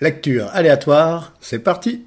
Lecture aléatoire, c'est parti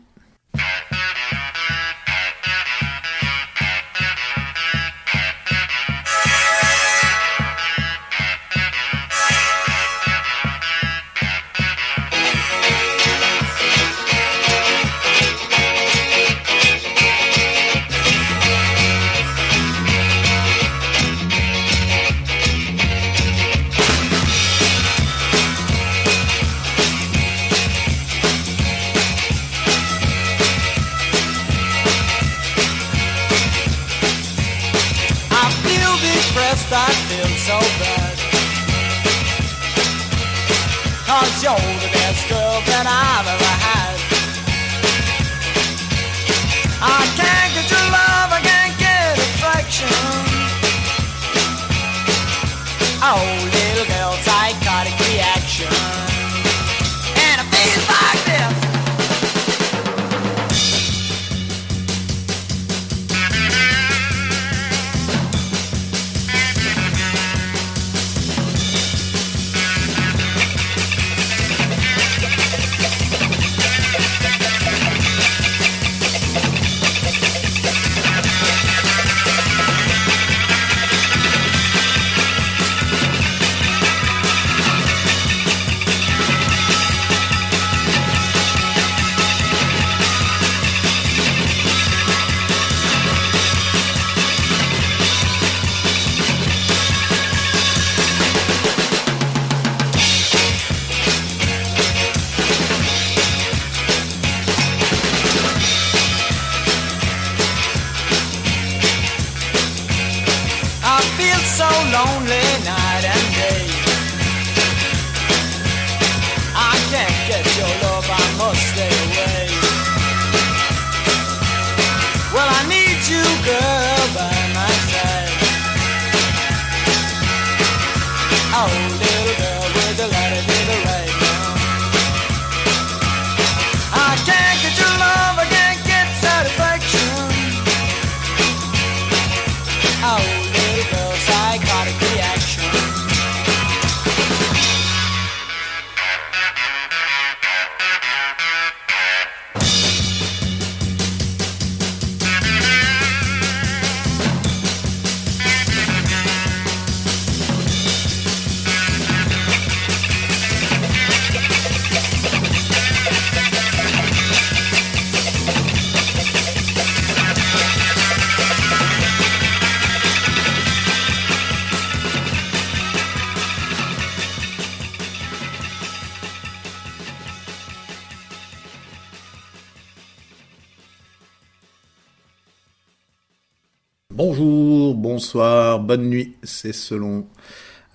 Bonjour, bonsoir, bonne nuit, c'est selon.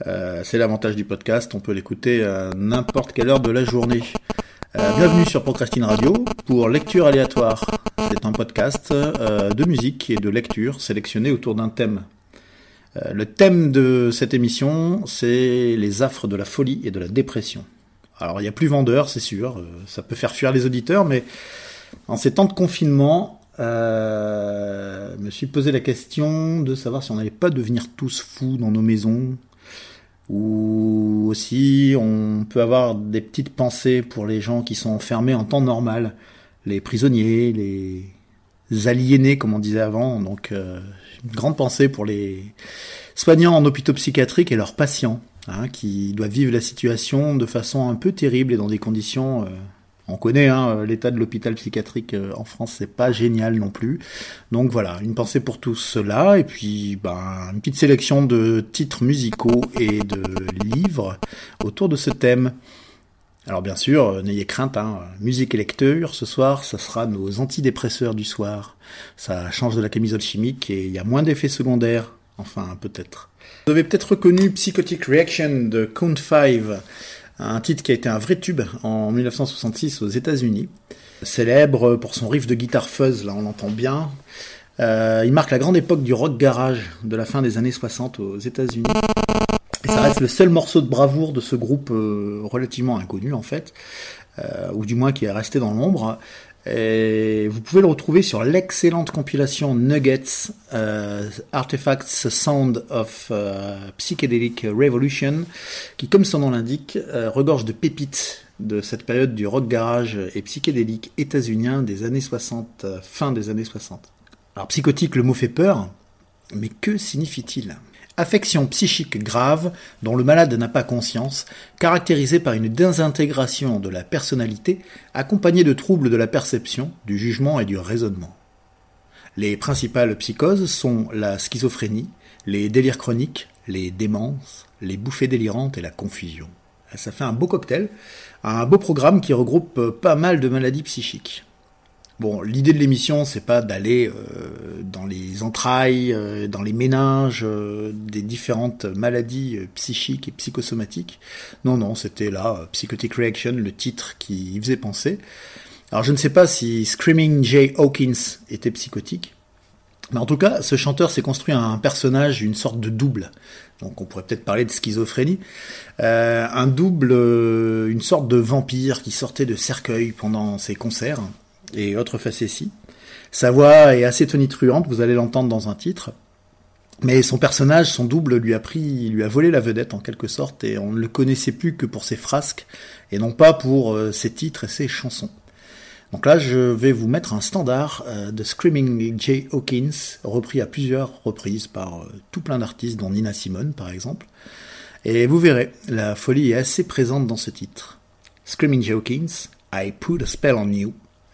Euh, c'est l'avantage du podcast, on peut l'écouter à n'importe quelle heure de la journée. Euh, bienvenue sur Procrastine Radio pour Lecture aléatoire. C'est un podcast euh, de musique et de lecture sélectionné autour d'un thème. Le thème de cette émission, c'est les affres de la folie et de la dépression. Alors il n'y a plus vendeur, c'est sûr, ça peut faire fuir les auditeurs, mais en ces temps de confinement, euh, me suis posé la question de savoir si on n'allait pas devenir tous fous dans nos maisons, ou aussi on peut avoir des petites pensées pour les gens qui sont enfermés en temps normal, les prisonniers, les aliénés comme on disait avant, donc euh, une grande pensée pour les soignants en hôpitaux psychiatriques et leurs patients, hein, qui doivent vivre la situation de façon un peu terrible et dans des conditions euh, on connaît hein, l'état de l'hôpital psychiatrique euh, en France, c'est pas génial non plus. Donc voilà, une pensée pour tout cela et puis ben, une petite sélection de titres musicaux et de livres autour de ce thème. Alors bien sûr, euh, n'ayez crainte, hein, musique et lecture, ce soir, ça sera nos antidépresseurs du soir. Ça change de la camisole chimique et il y a moins d'effets secondaires, enfin peut-être. Vous avez peut-être reconnu Psychotic Reaction de Count 5 un titre qui a été un vrai tube en 1966 aux États-Unis, célèbre pour son riff de guitare fuzz, là on l'entend bien. Euh, il marque la grande époque du rock garage de la fin des années 60 aux États-Unis. Et ça reste le seul morceau de bravoure de ce groupe euh, relativement inconnu en fait, euh, ou du moins qui est resté dans l'ombre. Et vous pouvez le retrouver sur l'excellente compilation Nuggets, euh, Artifacts Sound of euh, Psychedelic Revolution, qui, comme son nom l'indique, euh, regorge de pépites de cette période du rock garage et psychédélique états-unien des années 60, euh, fin des années 60. Alors psychotique, le mot fait peur, mais que signifie-t-il? Affection psychique grave dont le malade n'a pas conscience, caractérisée par une désintégration de la personnalité, accompagnée de troubles de la perception, du jugement et du raisonnement. Les principales psychoses sont la schizophrénie, les délires chroniques, les démences, les bouffées délirantes et la confusion. Ça fait un beau cocktail, un beau programme qui regroupe pas mal de maladies psychiques. Bon, l'idée de l'émission, c'est pas d'aller euh, dans les entrailles, euh, dans les méninges euh, des différentes maladies psychiques et psychosomatiques. Non, non, c'était là, Psychotic Reaction, le titre qui y faisait penser. Alors, je ne sais pas si Screaming Jay Hawkins était psychotique, mais en tout cas, ce chanteur s'est construit un personnage, une sorte de double. Donc, on pourrait peut-être parler de schizophrénie. Un double, une sorte de vampire qui sortait de cercueil pendant ses concerts et autres facéties. Sa voix est assez tonitruante, vous allez l'entendre dans un titre. Mais son personnage, son double, lui a pris, lui a volé la vedette en quelque sorte, et on ne le connaissait plus que pour ses frasques, et non pas pour euh, ses titres et ses chansons. Donc là, je vais vous mettre un standard euh, de Screaming Jay Hawkins, repris à plusieurs reprises par euh, tout plein d'artistes, dont Nina Simone par exemple. Et vous verrez, la folie est assez présente dans ce titre. Screaming Jay Hawkins, I put a spell on you.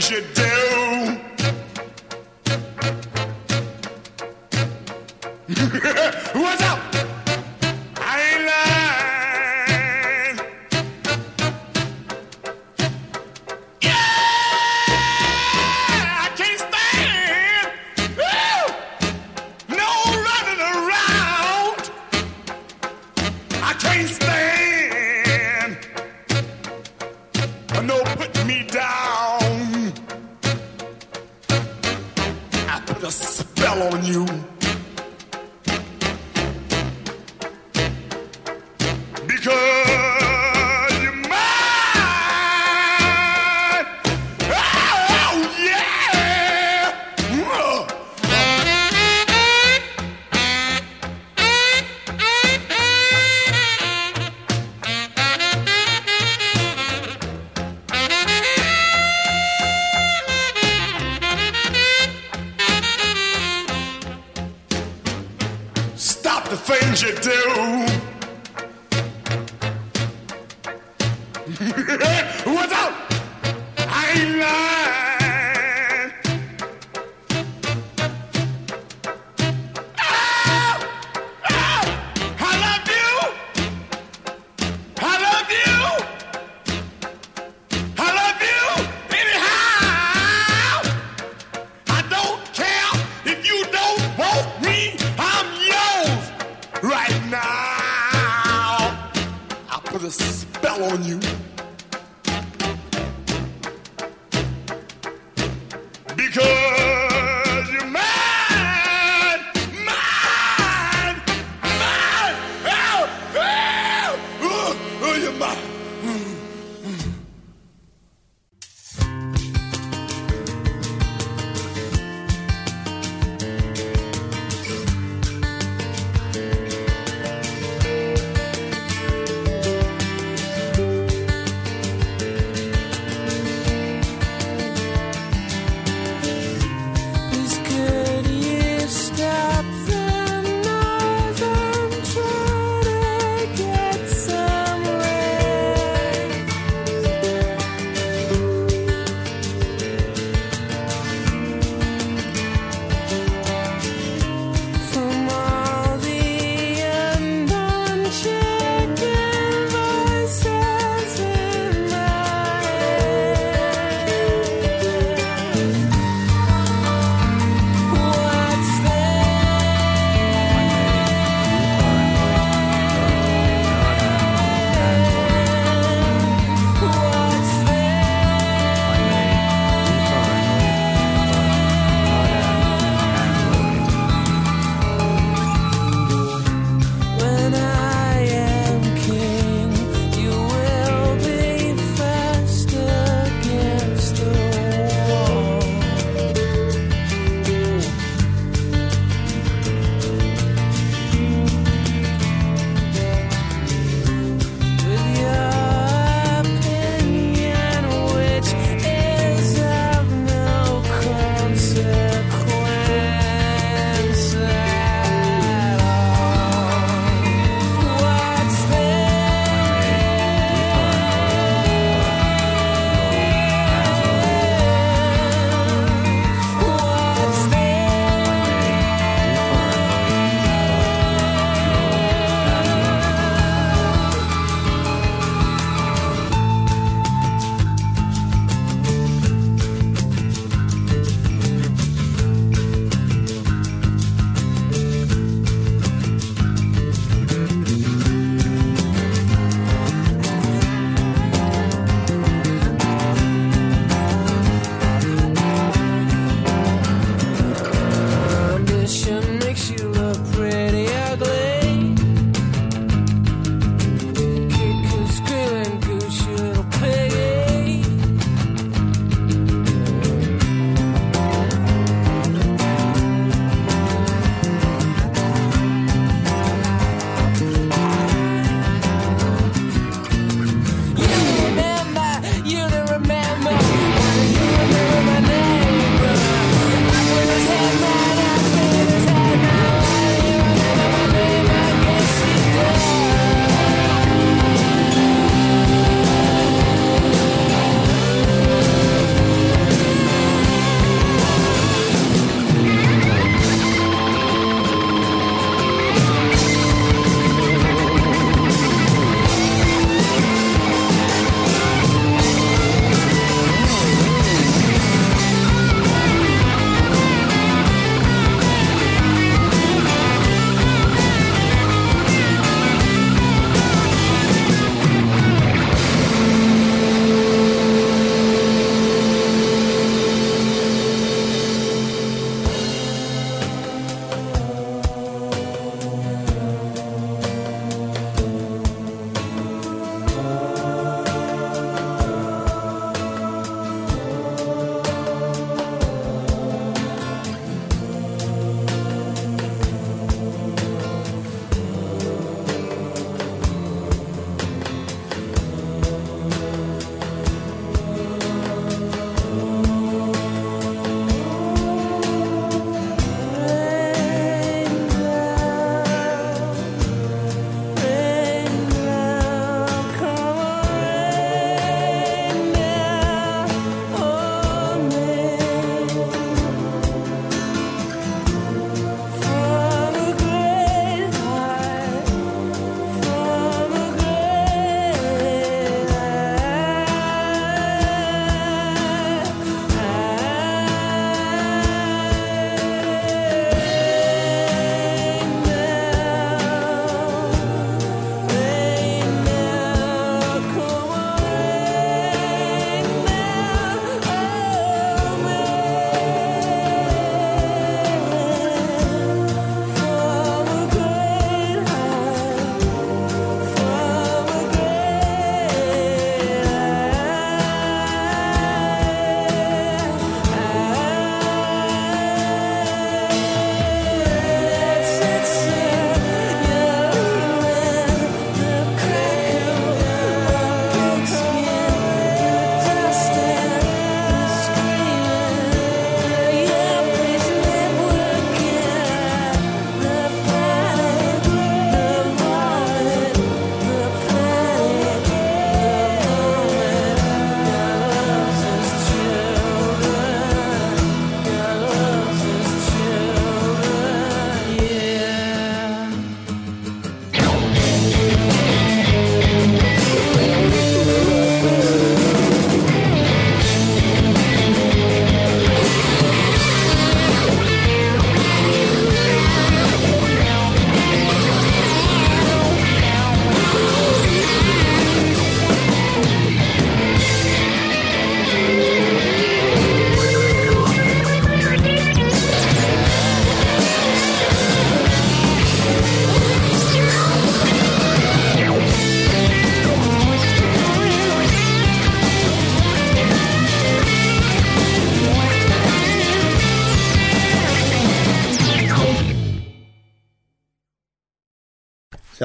things you do. What's up? I ain't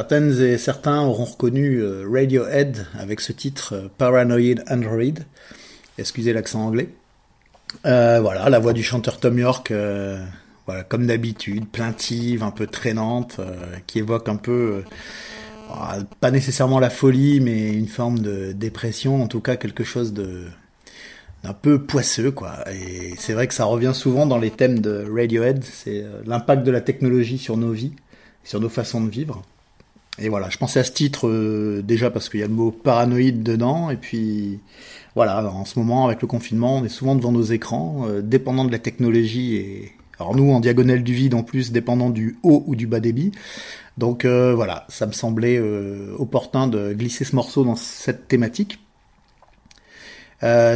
Certaines et certains auront reconnu euh, Radiohead avec ce titre euh, Paranoid Android. Excusez l'accent anglais. Euh, voilà, la voix du chanteur Tom York, voilà, comme d'habitude, plaintive, un peu traînante, qui évoque un peu, ah, pas nécessairement la folie, mais une forme de dépression, en tout cas quelque chose de d'un peu poisseux, quoi. Et c'est vrai que ça revient souvent dans les thèmes de Radiohead, c'est l'impact de la technologie sur nos vies, sur nos façons de vivre. Et voilà, je pensais à ce titre euh, déjà parce qu'il y a le mot paranoïde dedans, et puis voilà, en ce moment avec le confinement, on est souvent devant nos écrans, euh, dépendant de la technologie et alors nous en diagonale du vide en plus, dépendant du haut ou du bas débit. Donc euh, voilà, ça me semblait opportun de glisser ce morceau dans cette thématique.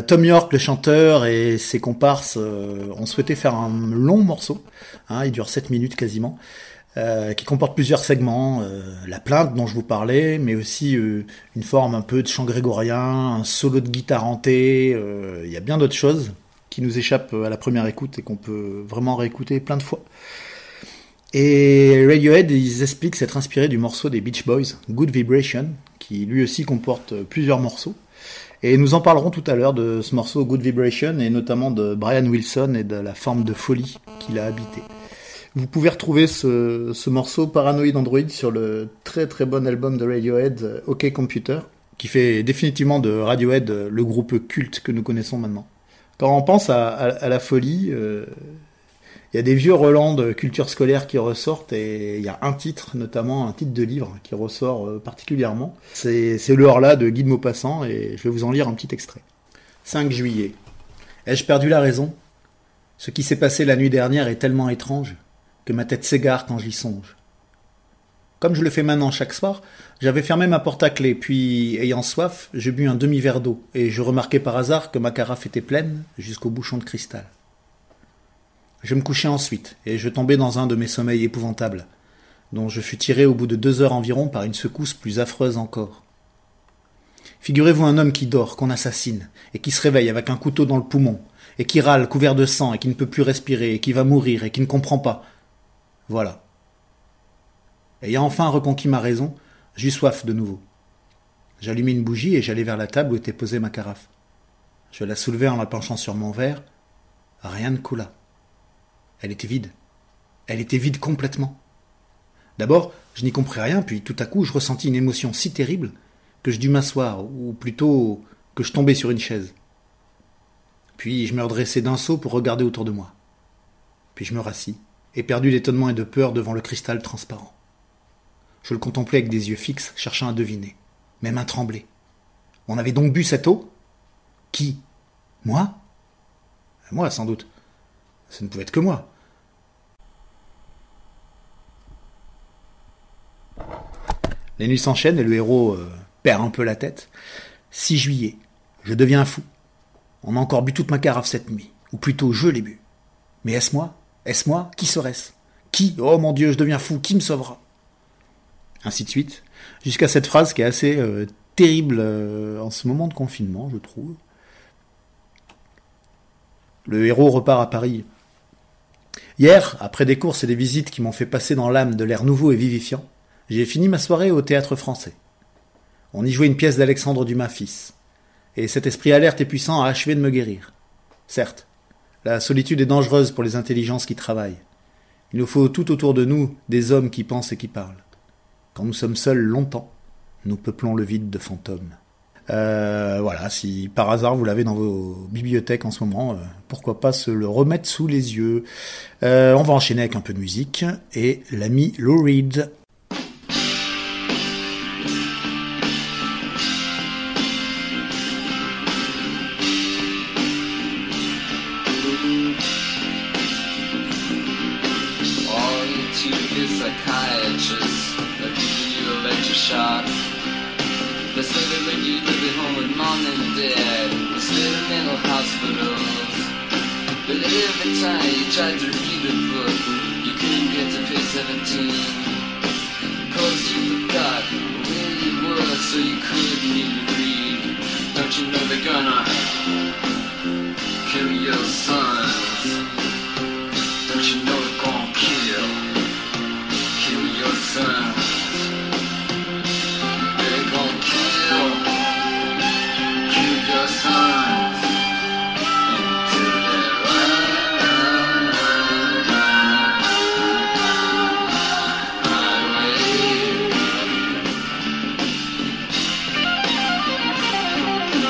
Tom York, le chanteur, et ses comparses ont souhaité faire un long morceau, hein, il dure 7 minutes quasiment, euh, qui comporte plusieurs segments, euh, la plainte dont je vous parlais, mais aussi euh, une forme un peu de chant grégorien, un solo de guitare hanté, il y a bien d'autres choses qui nous échappent à la première écoute et qu'on peut vraiment réécouter plein de fois. Et Radiohead, ils expliquent s'être inspiré du morceau des Beach Boys, Good Vibration, qui lui aussi comporte plusieurs morceaux. Et nous en parlerons tout à l'heure de ce morceau Good Vibration et notamment de Brian Wilson et de la forme de folie qu'il a habité. Vous pouvez retrouver ce, ce morceau Paranoid Android sur le très très bon album de Radiohead euh, OK Computer, qui fait définitivement de Radiohead euh, le groupe culte que nous connaissons maintenant. Quand on pense à, la folie, euh, il y a des vieux relents de culture scolaire qui ressortent et il y a un titre, notamment un titre de livre qui ressort particulièrement. C'est le hors-là de Guy de Maupassant et je vais vous en lire un petit extrait. 5 juillet. Ai-je perdu la raison? Ce qui s'est passé la nuit dernière est tellement étrange que ma tête s'égare quand j'y songe. Comme je le fais maintenant chaque soir, j'avais fermé ma porte à clé, puis, ayant soif, je bus un demi-verre d'eau, et je remarquai par hasard que ma carafe était pleine jusqu'au bouchon de cristal. Je me couchai ensuite, et je tombai dans un de mes sommeils épouvantables, dont je fus tiré au bout de deux heures environ par une secousse plus affreuse encore. Figurez-vous un homme qui dort, qu'on assassine, et qui se réveille avec un couteau dans le poumon, et qui râle couvert de sang, et qui ne peut plus respirer, et qui va mourir, et qui ne comprend pas. Voilà. Ayant enfin reconquis ma raison, j'eus soif de nouveau. J'allumai une bougie et j'allai vers la table où était posée ma carafe. Je la soulevai en la penchant sur mon verre. Rien ne coula. Elle était vide. Elle était vide complètement. D'abord, je n'y compris rien, puis tout à coup, je ressentis une émotion si terrible que je dus m'asseoir, ou plutôt que je tombai sur une chaise. Puis je me redressai d'un saut pour regarder autour de moi. Puis je me rassis, éperdu d'étonnement et de peur devant le cristal transparent. Je le contemplais avec des yeux fixes, cherchant à deviner. Mes mains tremblaient. On avait donc bu cette eau? Qui? Moi? Moi, sans doute. Ce ne pouvait être que moi. Les nuits s'enchaînent et le héros euh, perd un peu la tête. 6 juillet. Je deviens fou. On a encore bu toute ma carafe cette nuit. Ou plutôt, je l'ai bu. Mais est-ce moi? Est-ce moi? Qui serait-ce? Qui? Oh mon Dieu, je deviens fou. Qui me sauvera? Ainsi de suite. Jusqu'à cette phrase qui est assez euh, terrible euh, en ce moment de confinement, je trouve. Le héros repart à Paris. Hier, après des courses et des visites qui m'ont fait passer dans l'âme de l'air nouveau et vivifiant, j'ai fini ma soirée au théâtre français. On y jouait une pièce d'Alexandre Dumas fils. Et cet esprit alerte et puissant a achevé de me guérir. Certes, la solitude est dangereuse pour les intelligences qui travaillent. Il nous faut tout autour de nous des hommes qui pensent et qui parlent. Quand nous sommes seuls longtemps, nous peuplons le vide de fantômes. Euh, voilà, si par hasard vous l'avez dans vos bibliothèques en ce moment, euh, pourquoi pas se le remettre sous les yeux. Euh, on va enchaîner avec un peu de musique et l'ami Lou Reed.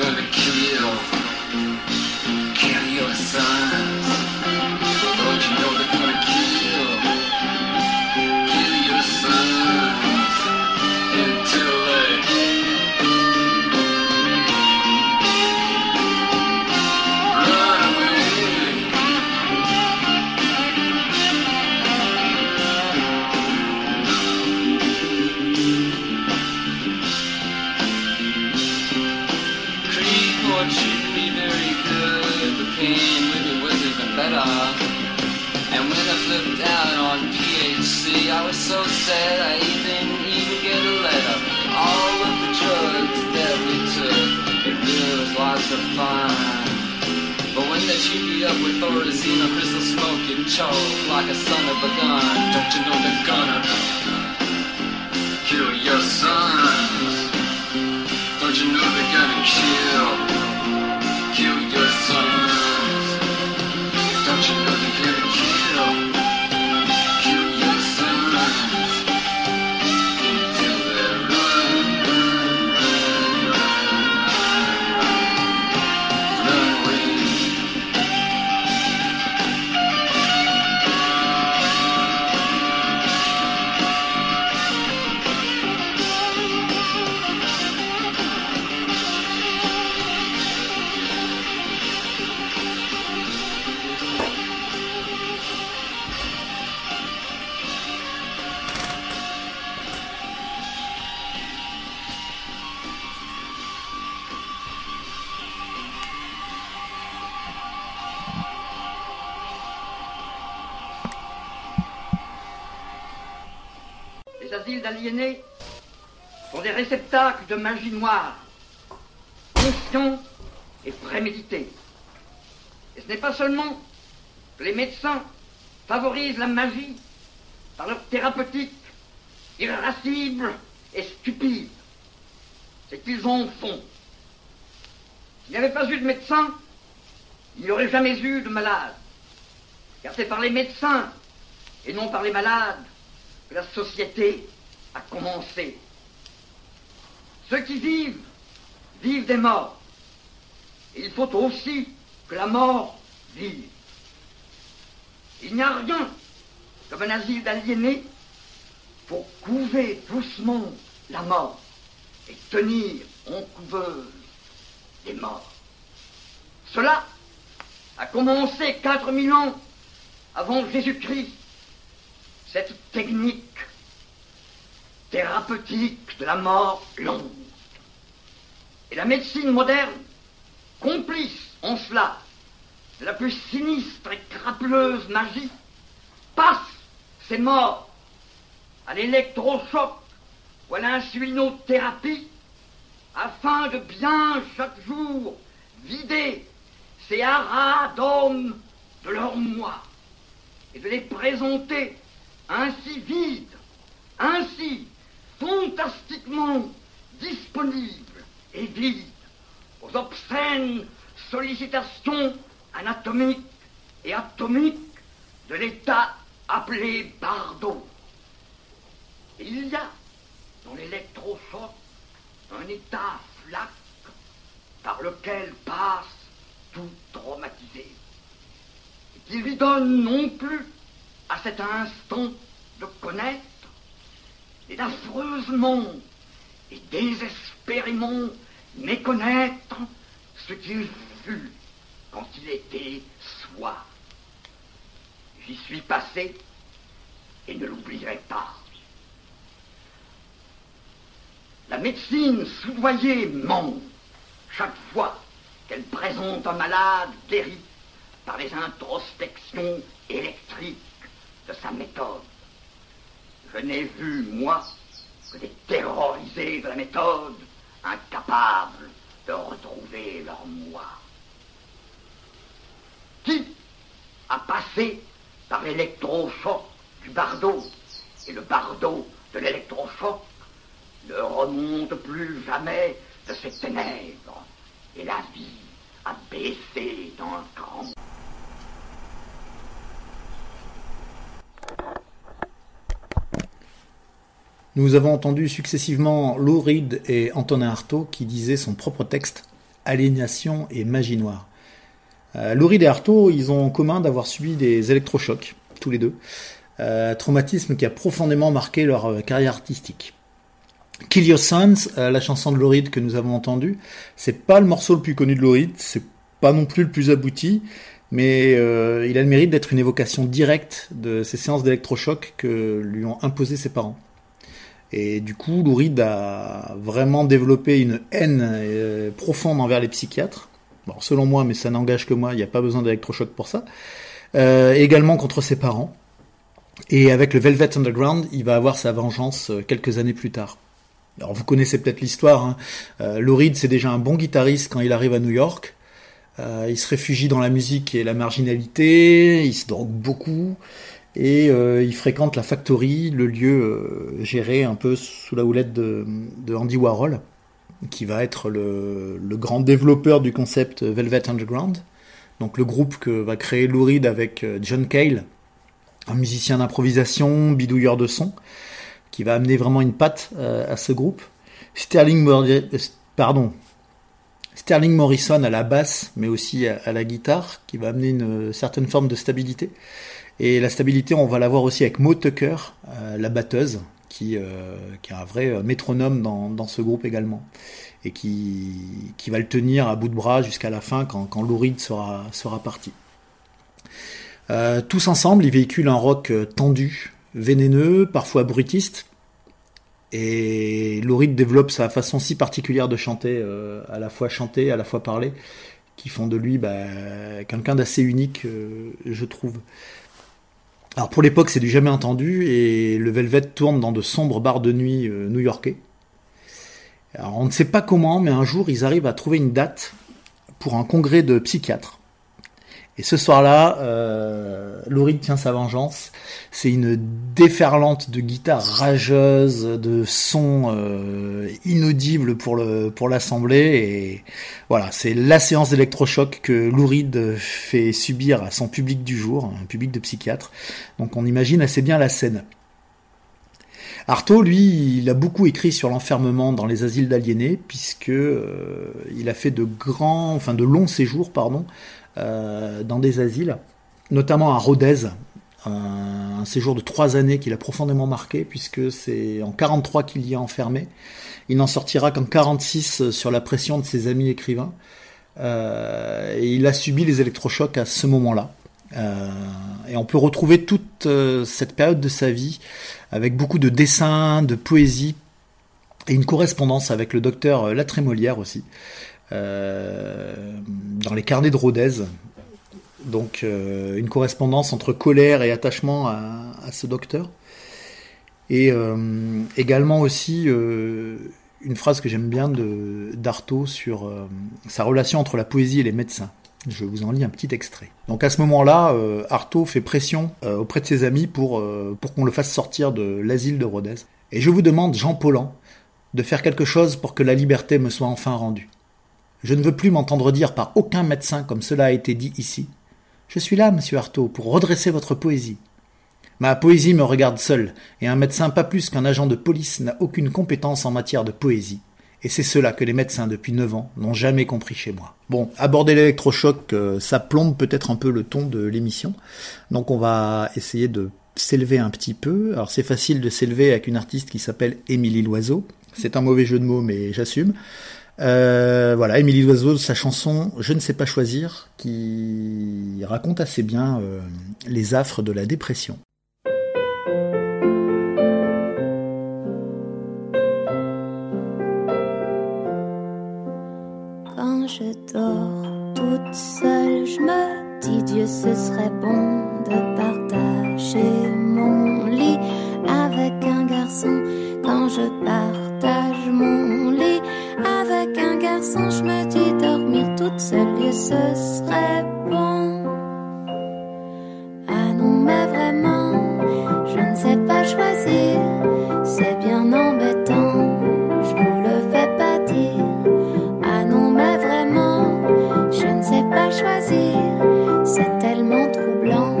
Dale. Up with crystal smoke, you choke like a son of a gun. Don't you know they're gonna kill your sons? Don't you know they're gonna kill, kill your de magie noire, conscients et prémédités. Et ce n'est pas seulement que les médecins favorisent la magie par leur thérapeutique irascible et stupide, c'est qu'ils en font. S'il n'y avait pas eu de médecins, il n'y aurait jamais eu de malades. Car c'est par les médecins et non par les malades que la société a commencé. Ceux qui vivent, vivent des morts. Il faut aussi que la mort vive. Il n'y a rien comme un asile d'aliénés pour couver doucement la mort et tenir en couveuse les morts. Cela a commencé 4000 ans avant Jésus-Christ cette technique thérapeutique de la mort longue. Et la médecine moderne, complice en cela de la plus sinistre et crapuleuse magie, passe ces morts à l'électrochoc ou à l'insulinothérapie afin de bien chaque jour vider ces haras d'hommes de leur moi et de les présenter ainsi vides, ainsi fantastiquement disponibles et vides aux obscènes sollicitations anatomiques et atomiques de l'état appelé Bardot. Et il y a dans l'électrochoc un état flac par lequel passe tout traumatisé et qui lui donne non plus à cet instant de connaître, mais d'affreusement et désespérément méconnaître ce qu'il fut quand il était soi. J'y suis passé et ne l'oublierai pas. La médecine soudoyée ment chaque fois qu'elle présente un malade guéri par les introspections électriques de sa méthode. Je n'ai vu, moi, que des terrorisés de la méthode, incapables de retrouver leur moi. Qui a passé par l'électrochoc du bardeau et le bardeau de l'électrochoc ne remonte plus jamais de ses ténèbres et la vie a baissé d'un cran. Nous avons entendu successivement Lou et Antonin Artaud qui disaient son propre texte Aliénation et magie noire. Euh, et Artaud, ils ont en commun d'avoir subi des électrochocs, tous les deux. Euh, traumatisme qui a profondément marqué leur euh, carrière artistique. Kill Your Sons, euh, la chanson de Lou que nous avons entendue, c'est pas le morceau le plus connu de Lou c'est pas non plus le plus abouti, mais il a le mérite d'être une évocation directe de ces séances d'électrochoc que lui ont imposé ses parents. Et du coup, Lou Reed a vraiment développé une haine euh, profonde envers les psychiatres. Bon, selon moi, mais ça n'engage que moi, il n'y a pas besoin d'électrochoc pour ça. Euh, également contre ses parents. Et avec le Velvet Underground, il va avoir sa vengeance euh, quelques années plus tard. Alors vous connaissez peut-être l'histoire. Hein. Euh, Lou Reed, c'est déjà un bon guitariste quand il arrive à New York. Euh, il se réfugie dans la musique et la marginalité. Il se drogue beaucoup et euh, il fréquente la Factory, le lieu euh, géré un peu sous la houlette de, de Andy Warhol, qui va être le, le grand développeur du concept Velvet Underground. Donc le groupe que va créer Lou Reed avec euh, John Cale, un musicien d'improvisation, bidouilleur de son, qui va amener vraiment une patte euh, à ce groupe. Sterling, euh, pardon, Sterling Morrison à la basse, mais aussi à, à la guitare, qui va amener une certaine forme de stabilité. Et la stabilité, on va la voir aussi avec Mo Tucker, euh, la batteuse, qui, euh, qui est un vrai euh, métronome dans, dans ce groupe également, et qui, qui va le tenir à bout de bras jusqu'à la fin quand, quand sera, sera parti. Tous ensemble, ils véhiculent un rock tendu, vénéneux, parfois brutiste. Et Lou Reed développe sa façon si particulière de chanter, à la fois chanter, à la fois parler, qui font de lui bah, quelqu'un d'assez unique, je trouve. Alors pour l'époque, c'est du jamais entendu, et le Velvet tourne dans de sombres bars de nuit euh, new-yorkais. Alors on ne sait pas comment, mais un jour, ils arrivent à trouver une date pour un congrès de psychiatres. Et ce soir-là, euh, tient sa vengeance. C'est une déferlante de guitare rageuse, de sons euh, inaudibles pour l'assemblée. Et voilà, c'est la séance d'électrochoc que Lou Reed fait subir à son public du jour, un public de psychiatres. Donc on imagine assez bien la scène. Artaud, lui, il a beaucoup écrit sur l'enfermement dans les asiles d'aliénés, puisque euh, il a fait de grands, enfin de longs séjours, pardon, dans des asiles, notamment à Rodez, un, séjour de trois années qu'il a profondément marqué, puisque c'est en 43 qu'il y est enfermé. Il n'en sortira qu'en 46 sur la pression de ses amis écrivains. Euh, et il a subi les électrochocs à ce moment-là. Euh, et on peut retrouver toute euh, cette période de sa vie avec beaucoup de dessins, de poésie et une correspondance avec le docteur euh, Latrémolière aussi, euh, dans les carnets de Rodez. Donc euh, une correspondance entre colère et attachement à, ce docteur. Et euh, également aussi euh, une phrase que j'aime bien de d'Artaud sur euh, sa relation entre la poésie et les médecins. Je vous en lis un petit extrait. Donc à ce moment-là, euh, Artaud fait pression euh, auprès de ses amis pour, euh, pour qu'on le fasse sortir de l'asile de Rodez. Et je vous demande, Jean Paulhan, de faire quelque chose pour que la liberté me soit enfin rendue. Je ne veux plus m'entendre dire par aucun médecin comme cela a été dit ici. Je suis là, monsieur Artaud, pour redresser votre poésie. Ma poésie me regarde seule, et un médecin pas plus qu'un agent de police n'a aucune compétence en matière de poésie. Et c'est cela que les médecins depuis 9 ans n'ont jamais compris chez moi. Bon, aborder l'électrochoc, euh, ça plombe peut-être un peu le ton de l'émission. Donc on va essayer de s'élever un petit peu. Alors c'est facile de s'élever avec une artiste qui s'appelle Émilie Loiseau. C'est un mauvais jeu de mots, mais j'assume. Euh, voilà, Émilie Loiseau, sa chanson Je ne sais pas choisir, qui raconte assez bien euh, les affres de la dépression. Quand je dors toute seule, je me dis Dieu, ce serait bon de partager mon lit avec un garçon. Quand je partage mon lit avec un garçon, je me dis dormir toute seule, Dieu, ce serait bon. Ah non, mais vraiment, je ne sais pas choisir. C'est bien embêtant, je vous le fais pas dire. Ah non, mais vraiment, je ne sais pas choisir. C'est tellement troublant.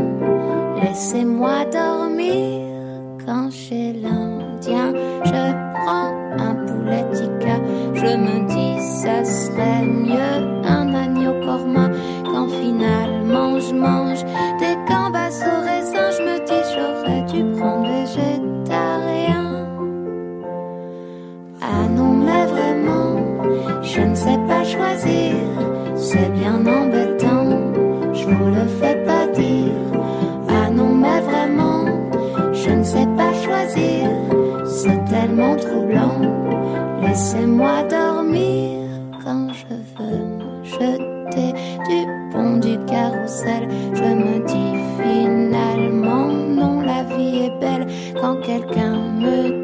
Laissez-moi dormir ça serait mieux un agneau corma quand finalement je mange des gambas au raisin. Je me dis, j'aurais dû prendre végétarien. Ah non, mais vraiment, je ne sais pas choisir, c'est bien embêtant, je vous le fais pas dire. Ah non, mais vraiment, je ne sais pas choisir, c'est tellement troublant, laissez-moi dormir Je me dis finalement non, la vie est belle. Quand quelqu'un me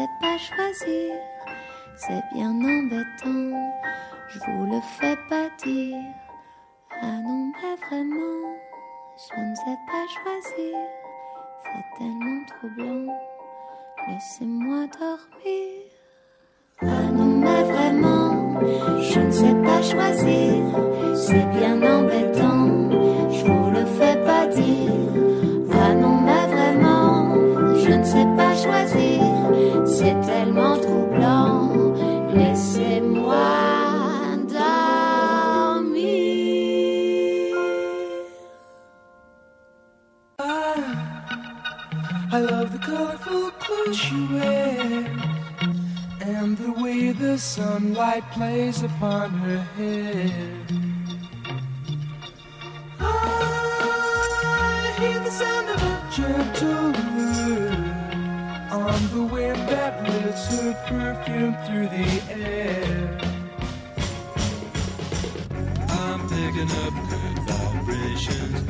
sais pas choisir. C'est bien embêtant, je vous le fais pas dire. Ah non, mais vraiment, je ne sais pas choisir. C'est tellement troublant, laissez-moi dormir. Ah non, mais vraiment, je ne sais pas choisir. C'est bien embêtant, je vous le fais pas dire. Ah non, mais vraiment, je ne sais pas choisir. Sunlight plays upon her hair. I hear the sound of a gentle word on the wind that lifts her perfume through the air. I'm picking up good vibrations.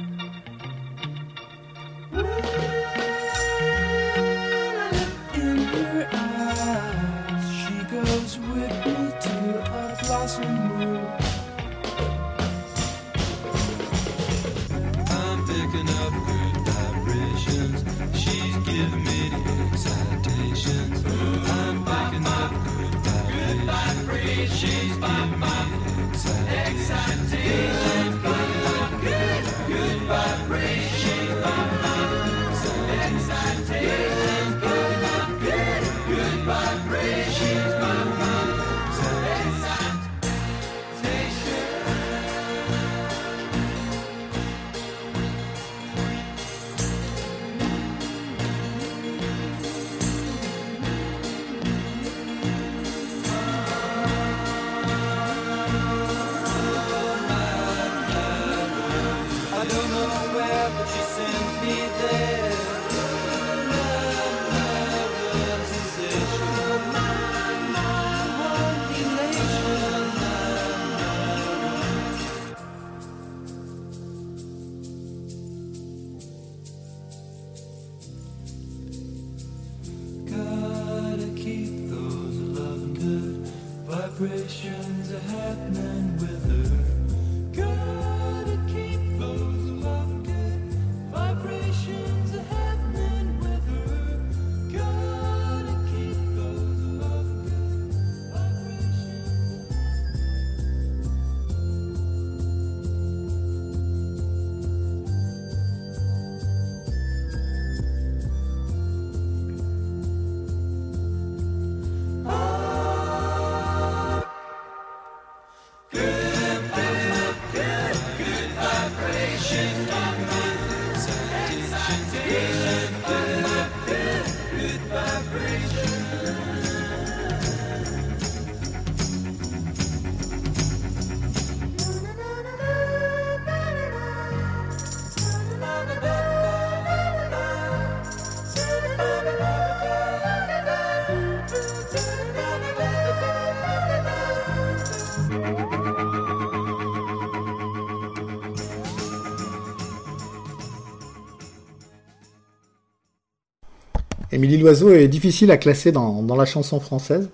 Émilie Loiseau est difficile à classer dans, dans la chanson française,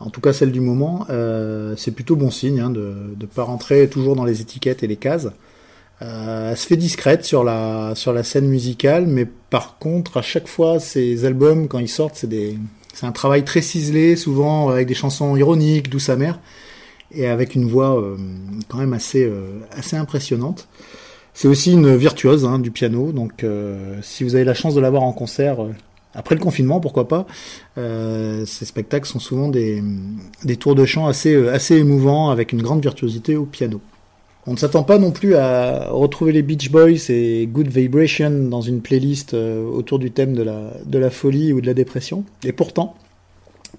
en tout cas celle du moment. Euh, c'est plutôt bon signe hein, de ne pas rentrer toujours dans les étiquettes et les cases. Euh, elle se fait discrète sur la sur la scène musicale, mais par contre, à chaque fois, ses albums quand ils sortent, c'est des c'est un travail très ciselé, souvent avec des chansons ironiques, douces amères, et avec une voix euh, quand même assez euh, assez impressionnante. C'est aussi une virtuose hein, du piano, donc euh, si vous avez la chance de l'avoir en concert euh, après le confinement, pourquoi pas. Euh, ces spectacles sont souvent des, des tours de chant assez euh, assez émouvants avec une grande virtuosité au piano. On ne s'attend pas non plus à retrouver les Beach Boys et Good Vibration dans une playlist euh, autour du thème de la, de la folie ou de la dépression. Et pourtant,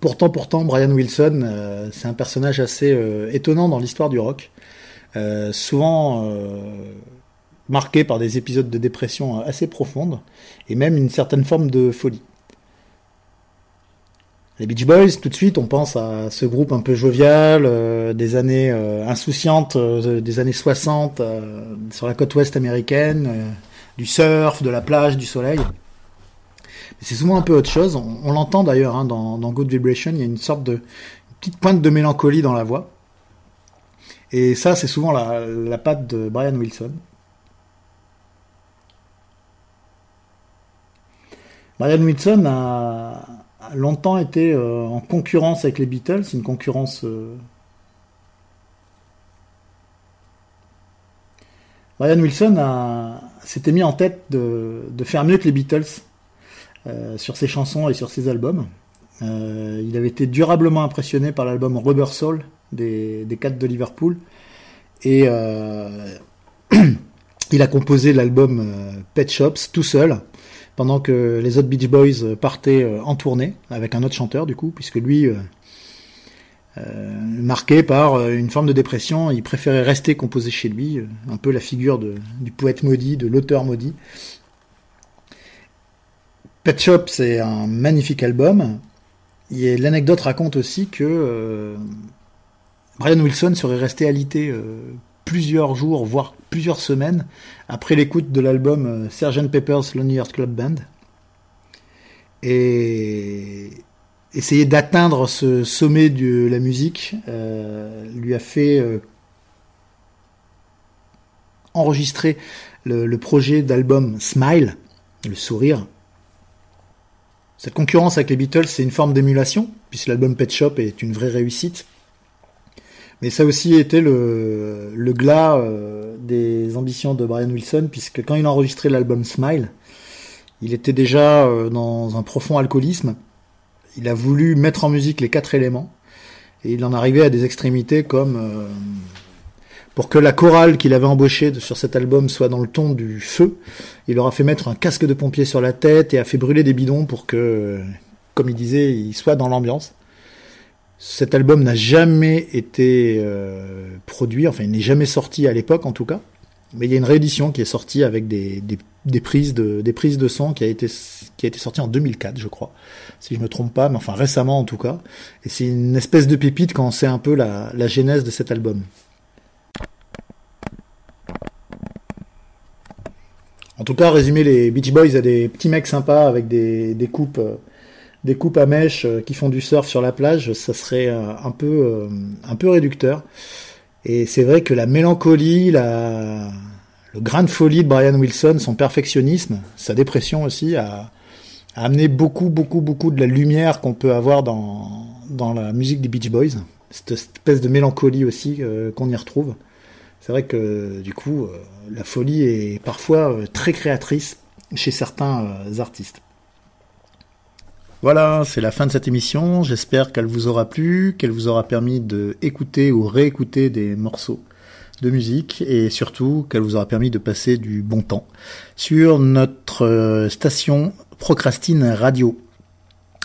pourtant, pourtant, Brian Wilson, euh, c'est un personnage assez euh, étonnant dans l'histoire du rock. Euh, souvent euh, marqué par des épisodes de dépression assez profondes et même une certaine forme de folie. Les Beach Boys, tout de suite, on pense à ce groupe un peu jovial, euh, des années euh, insouciantes, euh, des années 60, euh, sur la côte ouest américaine, euh, du surf, de la plage, du soleil. C'est souvent un peu autre chose. On, on l'entend d'ailleurs hein, dans, dans Good Vibration, il y a une sorte de une petite pointe de mélancolie dans la voix. Et ça, c'est souvent la, la patte de Brian Wilson. Brian Wilson a, longtemps été euh, en concurrence avec les Beatles, une concurrence. euh, Brian Wilson s'était mis en tête de, faire mieux que les Beatles euh, sur ses chansons et sur ses albums. Il avait été durablement impressionné par l'album Rubber Soul des, des Cats de Liverpool et il a composé l'album Pet Shops tout seul pendant que les autres Beach Boys euh, partaient euh, en tournée avec un autre chanteur du coup, puisque lui, euh, marqué par une forme de dépression, il préférait rester composé chez lui, un peu la figure du poète maudit, de l'auteur maudit. Pet Shop, c'est un magnifique album. Et l'anecdote raconte aussi que Brian Wilson serait resté alité plusieurs jours, voire plusieurs semaines, après l'écoute de l'album euh, Sgt. Pepper's Lonely Hearts Club Band. Et essayer d'atteindre ce sommet de la musique euh, lui a fait euh, enregistrer le, le projet d'album Smile, le sourire. Cette concurrence avec les Beatles, c'est une forme d'émulation, puisque l'album Pet Shop est une vraie réussite. Mais ça aussi été le, glas euh, des ambitions de Brian Wilson, puisque quand il a enregistré l'album Smile, il était déjà euh, dans un profond alcoolisme. Il a voulu mettre en musique les quatre éléments, et il en arrivait à des extrémités comme euh, pour que la chorale qu'il avait embauchée sur cet album soit dans le ton du feu, il leur a fait mettre un casque de pompier sur la tête et a fait brûler des bidons pour que, comme il disait, il soit dans l'ambiance. Cet album n'a jamais été euh, produit, enfin il n'est jamais sorti à l'époque en tout cas. Mais il y a une réédition qui est sortie avec des, des, prises de des prises de son qui a été qui a été sortie en 2004 je crois, si je me trompe pas, mais enfin récemment en tout cas. Et c'est une espèce de pépite quand on sait un peu la, la genèse de cet album. En tout cas, résumer les Beach Boys à des petits mecs sympas avec des, des coupes euh, des coupes à mèche euh, qui font du surf sur la plage, ça serait euh, un peu euh, un peu réducteur. Et c'est vrai que la mélancolie, la le grain de folie de Brian Wilson, son perfectionnisme, sa dépression aussi, a, amené beaucoup beaucoup beaucoup de la lumière qu'on peut avoir dans dans la musique des Beach Boys. Cette espèce de mélancolie aussi qu'on y retrouve. C'est vrai que du coup, la folie est parfois très créatrice chez certains artistes. Voilà, c'est la fin de cette émission. J'espère qu'elle vous aura plu, qu'elle vous aura permis de écouter ou réécouter des morceaux de musique et surtout qu'elle vous aura permis de passer du bon temps sur notre euh, station Procrastine Radio.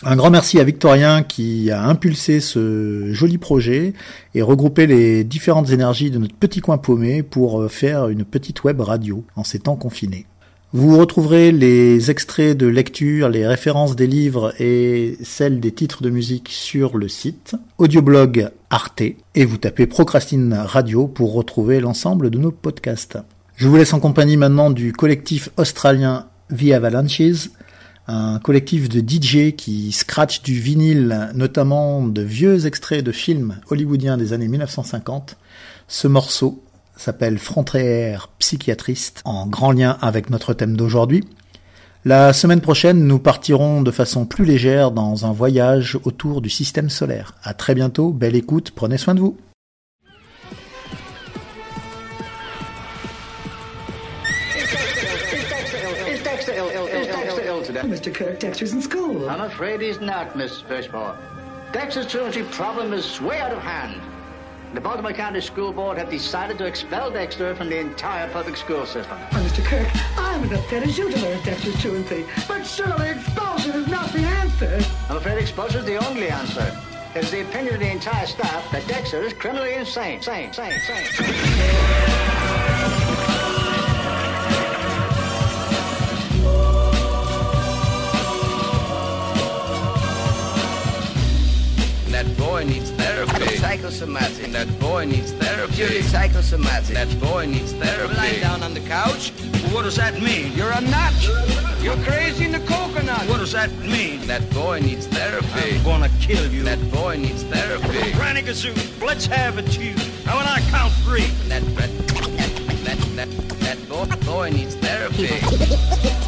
Un grand merci à Victorien qui a impulsé ce joli projet et regroupé les différentes énergies de notre petit coin paumé pour euh, faire une petite web radio en ces temps confinés. Vous retrouverez les extraits de lecture, les références des livres et celles des titres de musique sur le site audioblog Arte et vous tapez Procrastine Radio pour retrouver l'ensemble de nos podcasts. Je vous laisse en compagnie maintenant du collectif australien The Avalanches, un collectif de DJ qui scratch du vinyle, notamment de vieux extraits de films hollywoodiens des années 1950. Ce morceau s'appelle Frontière psychiatriste, en grand lien avec notre thème d'aujourd'hui. La semaine prochaine, nous partirons de façon plus légère dans un voyage autour du système solaire. À très bientôt, belle écoute, prenez soin de vous. Mr. Kirk, Dexter's in school. I'm afraid he's not, Miss Fishmore. Dexter's truancy problem is way out of hand. The Baltimore County School Board have decided to expel Dexter from the entire public school system. Oh, Mr. Kirk, I'm as upset as you to learn Dexter's truancy. But surely expulsion is not the answer. I'm afraid expulsion is the only answer. It's the opinion of the entire staff that Dexter is criminally insane. Sane, sane, sane, Psychosomatic. That boy needs therapy. Purely psychosomatic. That boy needs therapy. Lying down on the couch. What does that mean? You're a nut. You're crazy in the coconut. What does that mean? That boy needs therapy. I'm gonna kill you. That boy needs therapy. Granny Gazoo, let's have it, you. Now when I count three. That that that that, that boy, boy needs therapy.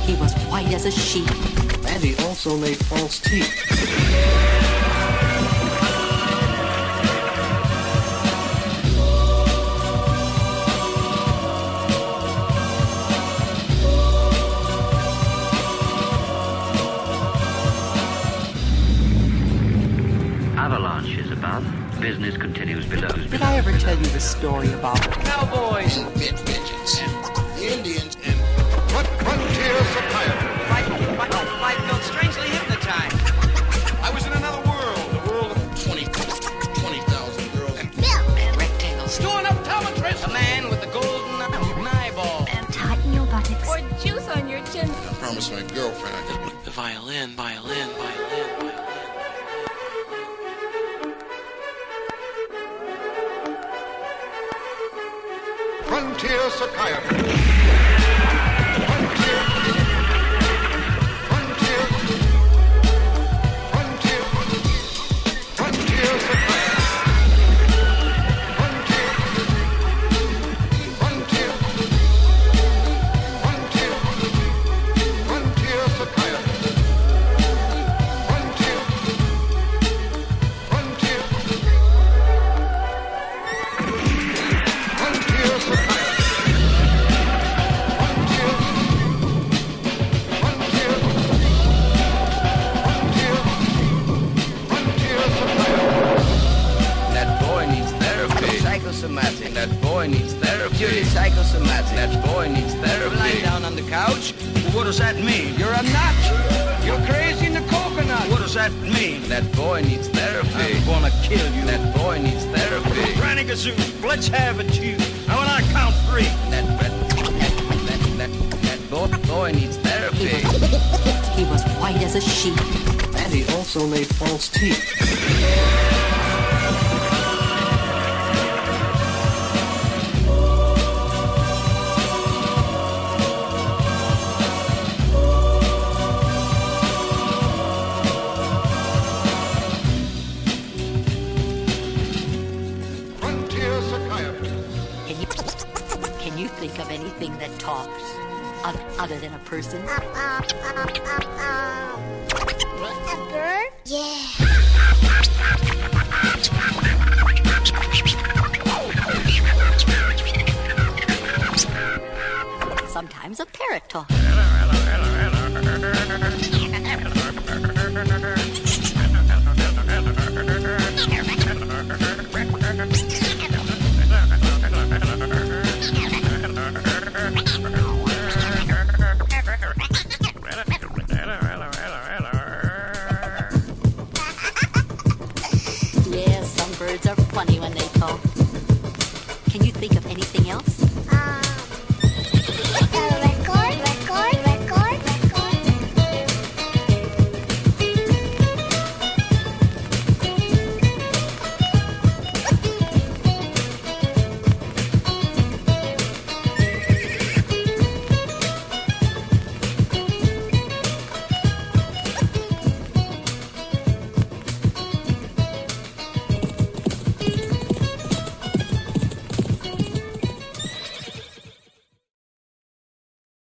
He was white as a sheet. And he also made false teeth. The story about Cowboys and midgets and the Indians and what frontier psychiatry? Life, life, life felt strangely hypnotized. I was in another world, the world of 20, 20,000 girls and Rectangles. Doing optometrist. A man with a golden eyeball. And tighten your buttocks. Or juice on your chin. I promised my girlfriend I could put The violin, violin, violin, violin. frontier psychiatrist. person. Uh, uh.